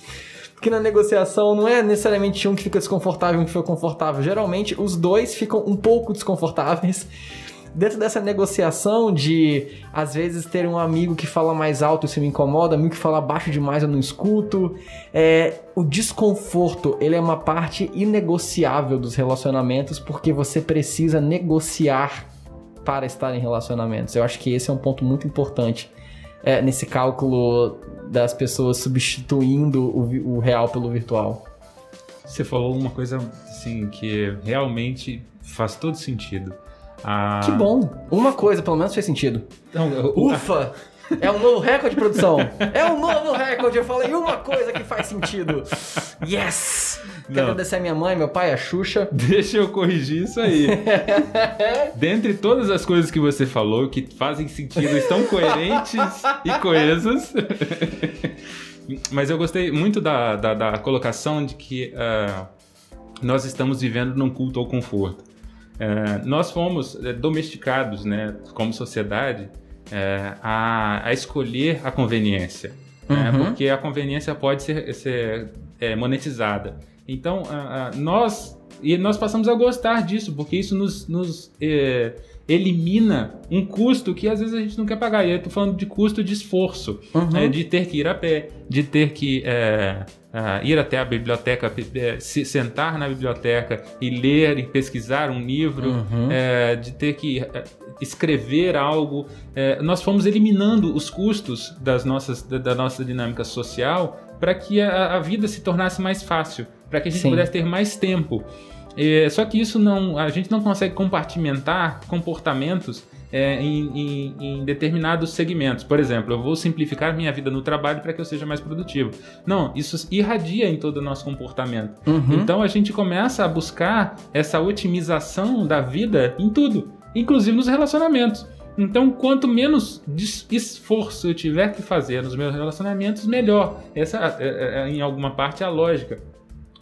Porque na negociação não é necessariamente um que fica desconfortável e um que fica confortável. Geralmente os dois ficam um pouco desconfortáveis dentro dessa negociação de às vezes ter um amigo que fala mais alto isso me incomoda, amigo que fala baixo demais eu não escuto, é, o desconforto ele é uma parte inegociável dos relacionamentos porque você precisa negociar para estar em relacionamentos. Eu acho que esse é um ponto muito importante é, nesse cálculo das pessoas substituindo o, o real pelo virtual. Você falou uma coisa assim que realmente faz todo sentido. Ah. Que bom. Uma coisa, pelo menos fez sentido. Não, Ufa! É um novo recorde de produção. É um novo recorde. Eu falei uma coisa que faz sentido. Yes! Quero agradecer a minha mãe, meu pai, a Xuxa. Deixa eu corrigir isso aí. Dentre todas as coisas que você falou que fazem sentido, estão coerentes e coesas. Mas eu gostei muito da, da, da colocação de que uh, nós estamos vivendo num culto ao conforto. É, nós fomos é, domesticados, né, como sociedade, é, a, a escolher a conveniência, né, Uhum. porque a conveniência pode ser, ser, é, monetizada. Então, a- a- nós e nós passamos a gostar disso, porque isso nos, nos, elimina um custo que às vezes a gente não quer pagar. E eu tô falando de custo de esforço, Uhum. né, de ter que ir a pé, de ter que ah, ir até a biblioteca, se sentar na biblioteca e ler e pesquisar um livro, Uhum. é, de ter que é, escrever algo. É, nós fomos eliminando os custos das nossas, da, da nossa dinâmica social para que a, a vida se tornasse mais fácil, para que a gente Sim. pudesse ter mais tempo. É, só que isso não, a gente não consegue compartimentar comportamentos é, em, em- em determinados segmentos. Por exemplo, eu vou simplificar minha vida no trabalho para que eu seja mais produtivo. Não, isso irradia em todo o nosso comportamento. Uhum. Então a gente começa a buscar essa otimização da vida em tudo, inclusive nos relacionamentos. Então, quanto menos esforço eu tiver que fazer nos meus relacionamentos, melhor. Essa é, é, é, em alguma parte, é a lógica.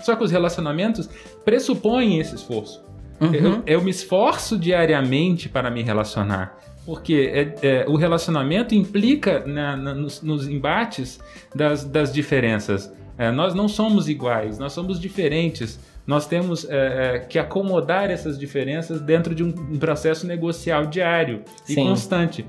Só que os relacionamentos pressupõem esse esforço. Uhum. Eu, eu me esforço diariamente para me relacionar. Porque é- é, o relacionamento implica na- na- nos, nos embates das, das diferenças. É, nós não somos iguais, nós somos diferentes. Nós temos é, é, que acomodar essas diferenças dentro de um, um processo negocial diário e Sim. constante.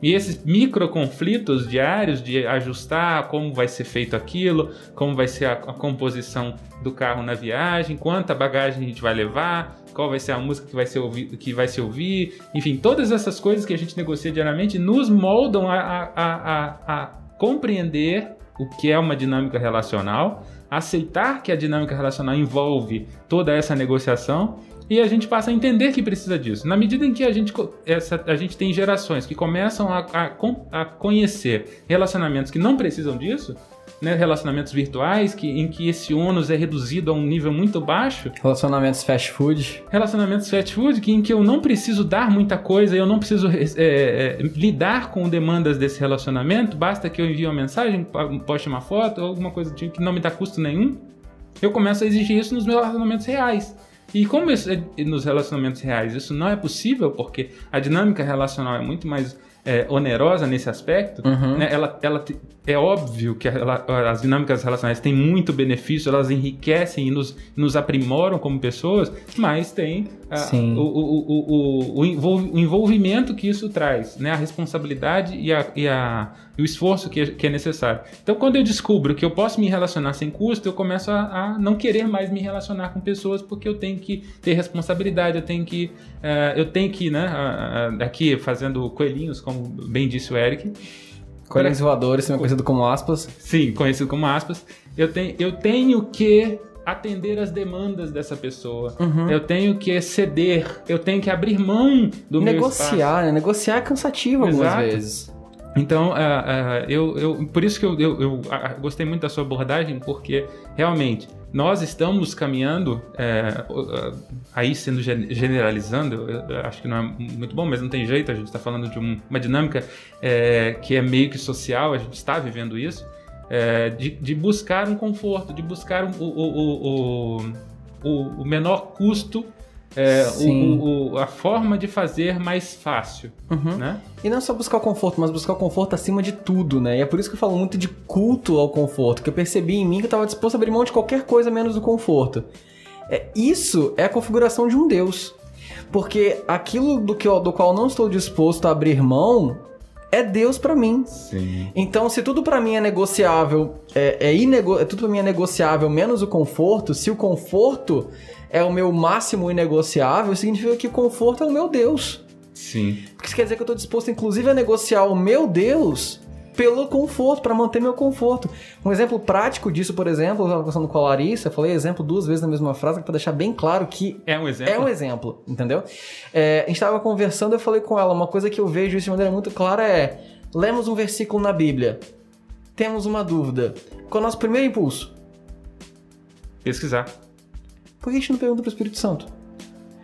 E esses micro conflitos diários de ajustar como vai ser feito aquilo, como vai ser a, a composição do carro na viagem, quanta bagagem a gente vai levar, qual vai ser a música que vai ser ouvi, que vai se ouvir, enfim, todas essas coisas que a gente negocia diariamente nos moldam a, a, a, a, compreender o que é uma dinâmica relacional, aceitar que a dinâmica relacional envolve toda essa negociação e a gente passa a entender que precisa disso. Na medida em que a gente, essa, a gente tem gerações que começam a, a, a conhecer relacionamentos que não precisam disso, né, relacionamentos virtuais, que, em que esse ônus é reduzido a um nível muito baixo, Relacionamentos fast food. relacionamentos fast food, que, em que eu não preciso dar muita coisa, eu não preciso é, é, lidar com demandas desse relacionamento, basta que eu envie uma mensagem, poste uma foto, ou alguma coisa tipo que não me dá custo nenhum, eu começo a exigir isso nos meus relacionamentos reais. E como isso é, nos relacionamentos reais isso não é possível, porque a dinâmica relacional é muito mais é, onerosa nesse aspecto, Uhum. né? ela, ela é óbvio que a rela- as dinâmicas relacionais têm muito benefício, elas enriquecem e nos, nos aprimoram como pessoas, mas tem ah, Sim. o, o, o, o envolvimento que isso traz, né? a responsabilidade e, a, e, a, e o esforço que é, que é necessário. Então, quando eu descubro que eu posso me relacionar sem custo, eu começo a, a não querer mais me relacionar com pessoas porque eu tenho que ter responsabilidade, eu tenho que, eh, eu tenho que, né, ah, aqui fazendo coelhinhos, como bem disse o Eric, Coelhinhos voadores, também conhecido como aspas. Sim, conhecido como aspas. Eu tenho, eu tenho que atender as demandas dessa pessoa. Uhum. Eu tenho que ceder. Eu tenho que abrir mão do meu espaço. Negociar, né? Negociar é cansativo algumas Exato. vezes. Então, ah, ah, eu, eu, por isso que eu, eu, eu, gostei muito da sua abordagem, porque realmente nós estamos caminhando, ah, aí sendo gen- generalizando, acho que não é muito bom, mas não tem jeito, a gente está falando de um- uma dinâmica que é meio que social, a gente está vivendo isso, de, de buscar um conforto, de buscar um- o, o, o, o menor custo, é, o- o- a forma de fazer mais fácil, Uhum. né? E não só buscar o conforto, mas buscar o conforto acima de tudo, né? E é por isso que eu falo muito de culto ao conforto, que eu percebi em mim que eu tava disposto a abrir mão de qualquer coisa menos do conforto. É, isso é a configuração de um Deus. Porque aquilo do, que eu- do qual eu não estou disposto a abrir mão é Deus pra mim. Sim. Então, se tudo pra mim é negociável, é, é inego... é tudo pra mim é negociável menos o conforto, se o conforto é o meu máximo inegociável, significa que conforto é o meu Deus. Sim. Porque isso quer dizer que eu tô disposto, inclusive, a negociar o meu Deus pelo conforto, pra manter meu conforto. Um exemplo prático disso, por exemplo, eu tava conversando com a Larissa, eu falei exemplo duas vezes na mesma frase, pra deixar bem claro que É um exemplo? é um exemplo, entendeu? É, a gente tava conversando, eu falei com ela, uma coisa que eu vejo isso de maneira muito clara é: lemos um versículo na Bíblia, temos uma dúvida. Qual é o nosso primeiro impulso? Pesquisar. Por que a gente não pergunta pro Espírito Santo?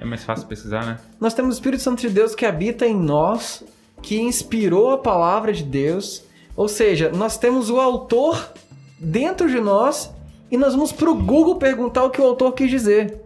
É mais fácil pesquisar, né? Nós temos o Espírito Santo de Deus que habita em nós, que inspirou a palavra de Deus. Ou seja, nós temos o autor dentro de nós e nós vamos pro Google perguntar o que o autor quis dizer.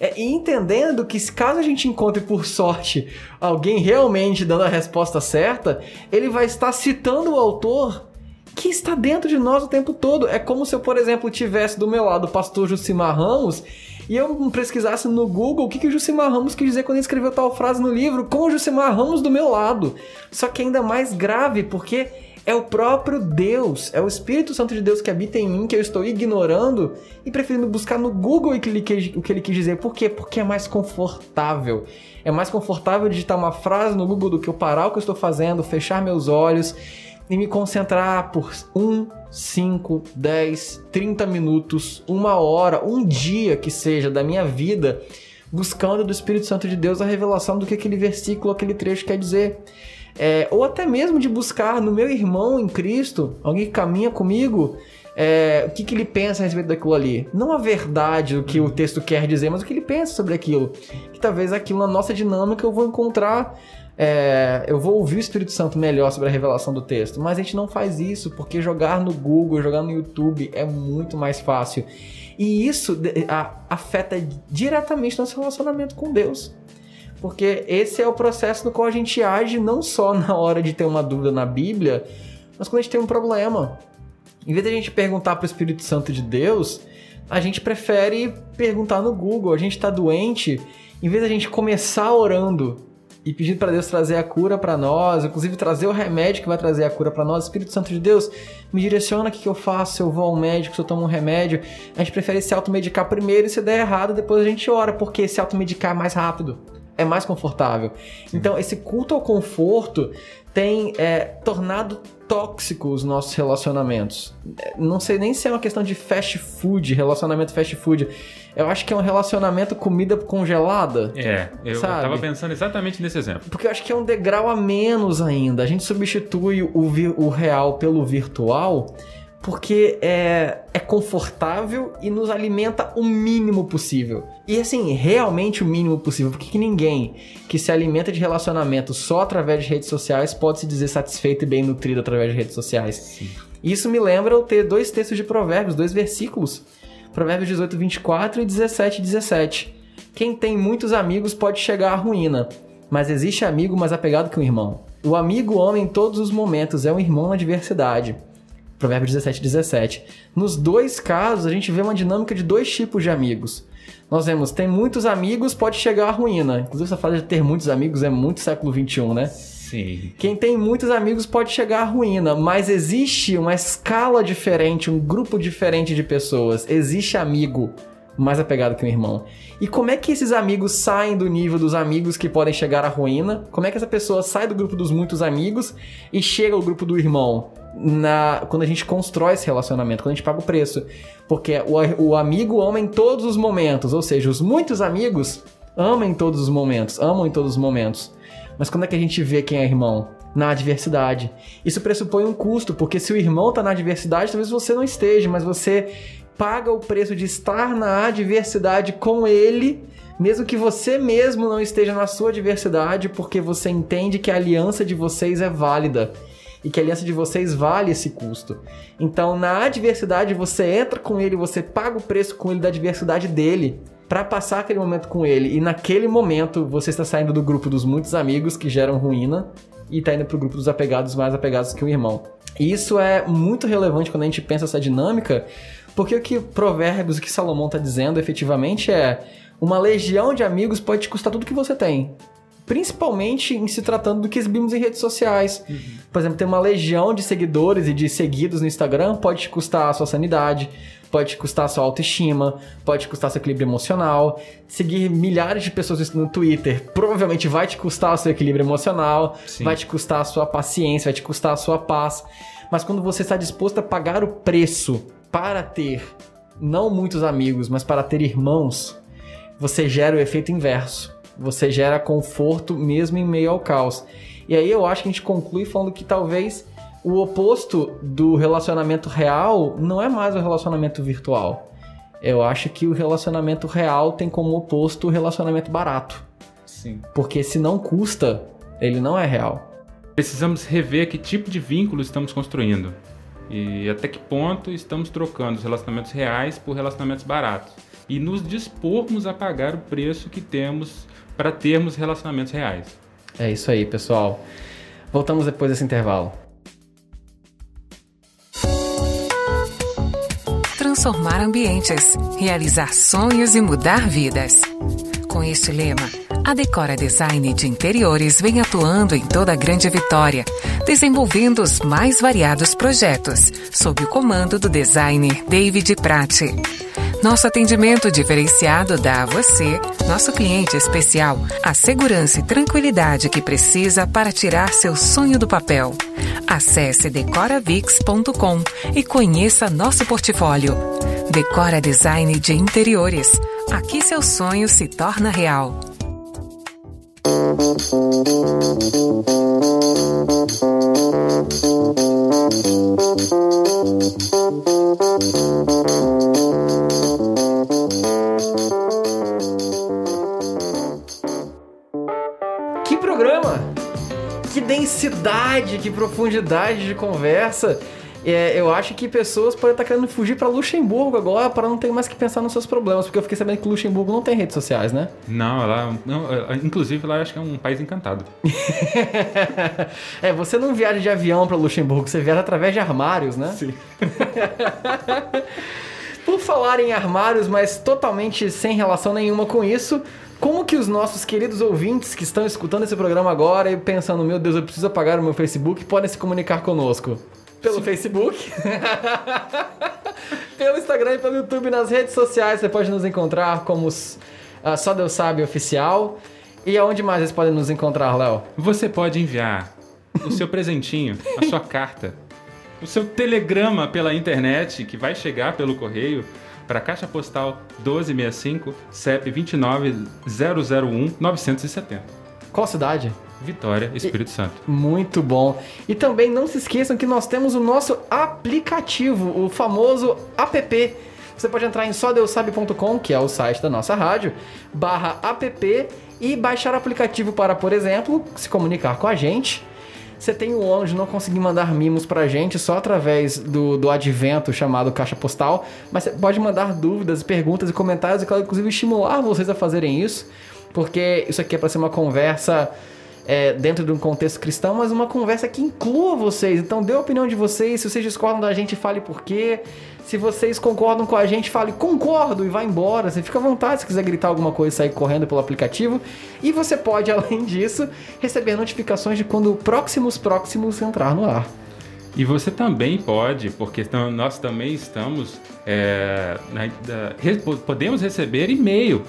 É, e entendendo que caso a gente encontre por sorte alguém realmente dando a resposta certa, ele vai estar citando o autor que está dentro de nós o tempo todo. É como se eu, por exemplo, tivesse do meu lado o pastor Jucimar Ramos e eu pesquisasse no Google o que, que o Jucimar Ramos quis dizer quando ele escreveu tal frase no livro, com o Jucimar Ramos do meu lado. Só que ainda mais grave, porque é o próprio Deus, é o Espírito Santo de Deus que habita em mim, que eu estou ignorando e preferindo buscar no Google o que ele quis dizer. Por quê? Porque é mais confortável. É mais confortável digitar uma frase no Google do que eu parar o que eu estou fazendo, fechar meus olhos e me concentrar por 1, 5, 10, 30 minutos, uma hora, um dia que seja da minha vida, buscando do Espírito Santo de Deus a revelação do que aquele versículo, aquele trecho quer dizer. É, ou até mesmo de buscar no meu irmão em Cristo, alguém que caminha comigo, é, o que, que ele pensa a respeito daquilo ali. Não a verdade, o que o texto quer dizer, mas o que ele pensa sobre aquilo. Que talvez aquilo na nossa dinâmica eu vou encontrar é, eu vou ouvir o Espírito Santo melhor sobre a revelação do texto. Mas a gente não faz isso porque jogar no Google, jogar no YouTube é muito mais fácil. E isso afeta diretamente nosso relacionamento com Deus. Porque esse é o processo no qual a gente age não só na hora de ter uma dúvida na Bíblia, mas quando a gente tem um problema. Em vez de a gente perguntar para o Espírito Santo de Deus, a gente prefere perguntar no Google. A gente está doente, em vez de a gente começar orando e pedindo para Deus trazer a cura para nós, inclusive trazer o remédio que vai trazer a cura para nós. Espírito Santo de Deus, me direciona o que, que eu faço, se eu vou ao médico, se eu tomo um remédio. A gente prefere se automedicar primeiro e se der errado, depois a gente ora, porque se automedicar é mais rápido, é mais confortável. Então, esse culto ao conforto tem é, tornado tóxico os nossos relacionamentos. Não sei nem se é uma questão de fast food, relacionamento fast food. Eu acho que é um relacionamento comida congelada. É, eu sabe? tava pensando exatamente nesse exemplo. Porque eu acho que é um degrau a menos ainda. A gente substitui o, o real pelo virtual porque é, é confortável e nos alimenta o mínimo possível. E assim, realmente o mínimo possível, porque que ninguém que se alimenta de relacionamento só através de redes sociais pode se dizer satisfeito e bem nutrido através de redes sociais. Sim. Isso me lembra eu ter dois textos de provérbios, dois versículos. Provérbios 18, 24 e 17, 17. Quem tem muitos amigos pode chegar à ruína, mas existe amigo mais apegado que um irmão. O amigo ama em todos os momentos, é um irmão na diversidade. Provérbio 17, 17. Nos dois casos, a gente vê uma dinâmica de dois tipos de amigos. Nós vemos, tem muitos amigos, pode chegar à ruína. Inclusive, essa frase de ter muitos amigos é muito século XXI, né? Sim. Quem tem muitos amigos pode chegar à ruína, mas existe uma escala diferente, um grupo diferente de pessoas. Existe amigo mais apegado que um irmão. E como é que esses amigos saem do nível dos amigos que podem chegar à ruína? Como é que essa pessoa sai do grupo dos muitos amigos e chega ao grupo do irmão? Na, quando a gente constrói esse relacionamento, quando a gente paga o preço. Porque o, o amigo ama em todos os momentos, ou seja, os muitos amigos amam em todos os momentos, amam em todos os momentos. Mas quando é que a gente vê quem é irmão? Na adversidade. Isso pressupõe um custo, porque se o irmão está na adversidade, talvez você não esteja, mas você paga o preço de estar na adversidade com ele, mesmo que você mesmo não esteja na sua adversidade, porque você entende que a aliança de vocês é válida e que a aliança de vocês vale esse custo. Então, na adversidade, você entra com ele, você paga o preço com ele da adversidade dele para passar aquele momento com ele. E naquele momento, você está saindo do grupo dos muitos amigos que geram ruína e está indo para o grupo dos apegados mais apegados que o irmão. E isso é muito relevante quando a gente pensa essa dinâmica, porque o que Provérbios, o que Salomão está dizendo efetivamente é uma legião de amigos pode te custar tudo que você tem principalmente em se tratando do que exibimos em redes sociais. Uhum. Por exemplo, ter uma legião de seguidores e de seguidos no Instagram pode te custar a sua sanidade, pode te custar a sua autoestima, pode te custar seu equilíbrio emocional. Seguir milhares de pessoas no Twitter provavelmente vai te custar o seu equilíbrio emocional, Sim. vai te custar a sua paciência, vai te custar a sua paz. Mas quando você está disposto a pagar o preço para ter não muitos amigos, mas para ter irmãos, você gera o efeito inverso você gera conforto mesmo em meio ao caos. E aí eu acho que a gente conclui falando que talvez o oposto do relacionamento real não é mais o relacionamento virtual. Eu acho que o relacionamento real tem como oposto o relacionamento barato. Sim. Porque se não custa, ele não é real. Precisamos rever que tipo de vínculo estamos construindo e até que ponto estamos trocando os relacionamentos reais por relacionamentos baratos. e nos dispormos a pagar o preço que temos para termos relacionamentos reais. É isso aí, pessoal. Voltamos depois desse intervalo. Transformar ambientes, realizar sonhos e mudar vidas. Com este lema, a Decora Design de Interiores vem atuando em toda a Grande Vitória, desenvolvendo os mais variados projetos, sob o comando do designer David Prati. Nosso atendimento diferenciado dá a você, nosso cliente especial, a segurança e tranquilidade que precisa para tirar seu sonho do papel. Acesse decoravix.com e conheça nosso portfólio. Decora Design de Interiores. Aqui seu sonho se torna real. Que profundidade de conversa. É, eu acho que pessoas podem estar querendo fugir para Luxemburgo agora para não ter mais que pensar nos seus problemas, porque eu fiquei sabendo que Luxemburgo não tem redes sociais, né? Não, ela, não, inclusive lá eu acho que é um país encantado. é, você não viaja de avião para Luxemburgo, você viaja através de armários, né? Sim. Por falar em armários, mas totalmente sem relação nenhuma com isso, como que os nossos queridos ouvintes que estão escutando esse programa agora e pensando, meu Deus, eu preciso apagar o meu Facebook, podem se comunicar conosco? Pelo Facebook, pelo Instagram e pelo YouTube, nas redes sociais, você pode nos encontrar como ah, Só Deus Sabe Oficial. E aonde mais eles podem nos encontrar, Léo? Você pode enviar o seu presentinho, a sua carta, o seu telegrama pela internet, que vai chegar pelo correio, para a Caixa Postal 1265, CEP 29001-970. Qual cidade? Vitória, Espírito Santo. Muito bom. E também não se esqueçam que nós temos o nosso aplicativo, o famoso app. Você pode entrar em sodeusabe.com, que é o site da nossa rádio, barra app e baixar o aplicativo para, por exemplo, se comunicar com a gente. Você tem o ônus de não conseguir mandar mimos pra gente só através do, do advento chamado Caixa Postal, mas você pode mandar dúvidas, perguntas e comentários e, claro, inclusive, estimular vocês a fazerem isso, porque isso aqui é para ser uma conversa é, dentro de um contexto cristão, mas uma conversa que inclua vocês. Então, dê a opinião de vocês. Se vocês discordam da gente, fale por quê. Se vocês concordam com a gente, fale concordo e vá embora. Você fica à vontade se quiser gritar alguma coisa e sair correndo pelo aplicativo. E você pode, além disso, receber notificações de quando o Próximos Próximos entrar no ar. E você também pode, porque nós também estamos. é, na- podemos receber e-mail.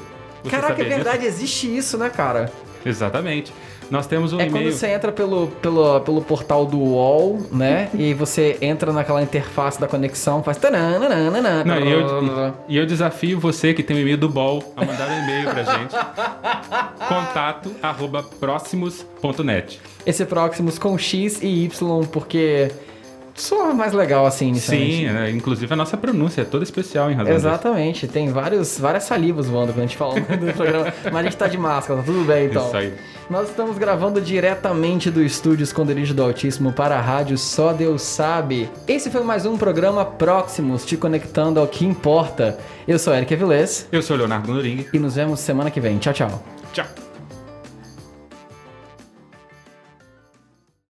Você Caraca, é sabia disso? verdade, existe isso, né, cara? Exatamente. Nós temos um É quando e-mail. você entra pelo, pelo, pelo portal do UOL, né? e você entra naquela interface da conexão, faz. Não, e, eu, e eu desafio você que tem o e-mail do BOL a mandar um e-mail pra gente. Contato arroba próximos.net. Esse Proximus com X e Y, porque soa mais legal assim, inicialmente. Sim, é, inclusive a nossa pronúncia é toda especial em razão disso. Exatamente, tem vários, várias salivas voando quando a gente fala do programa, mas a gente tá de máscara, tá tudo bem então. Isso aí. Nós estamos gravando diretamente do estúdio Esconderijo do Altíssimo para a rádio Só Deus Sabe. Esse foi mais um programa Próximos, te conectando ao que importa. Eu sou Eric Avilés Eu sou o Leonardo Noring. e nos vemos semana que vem. Tchau, tchau. Tchau.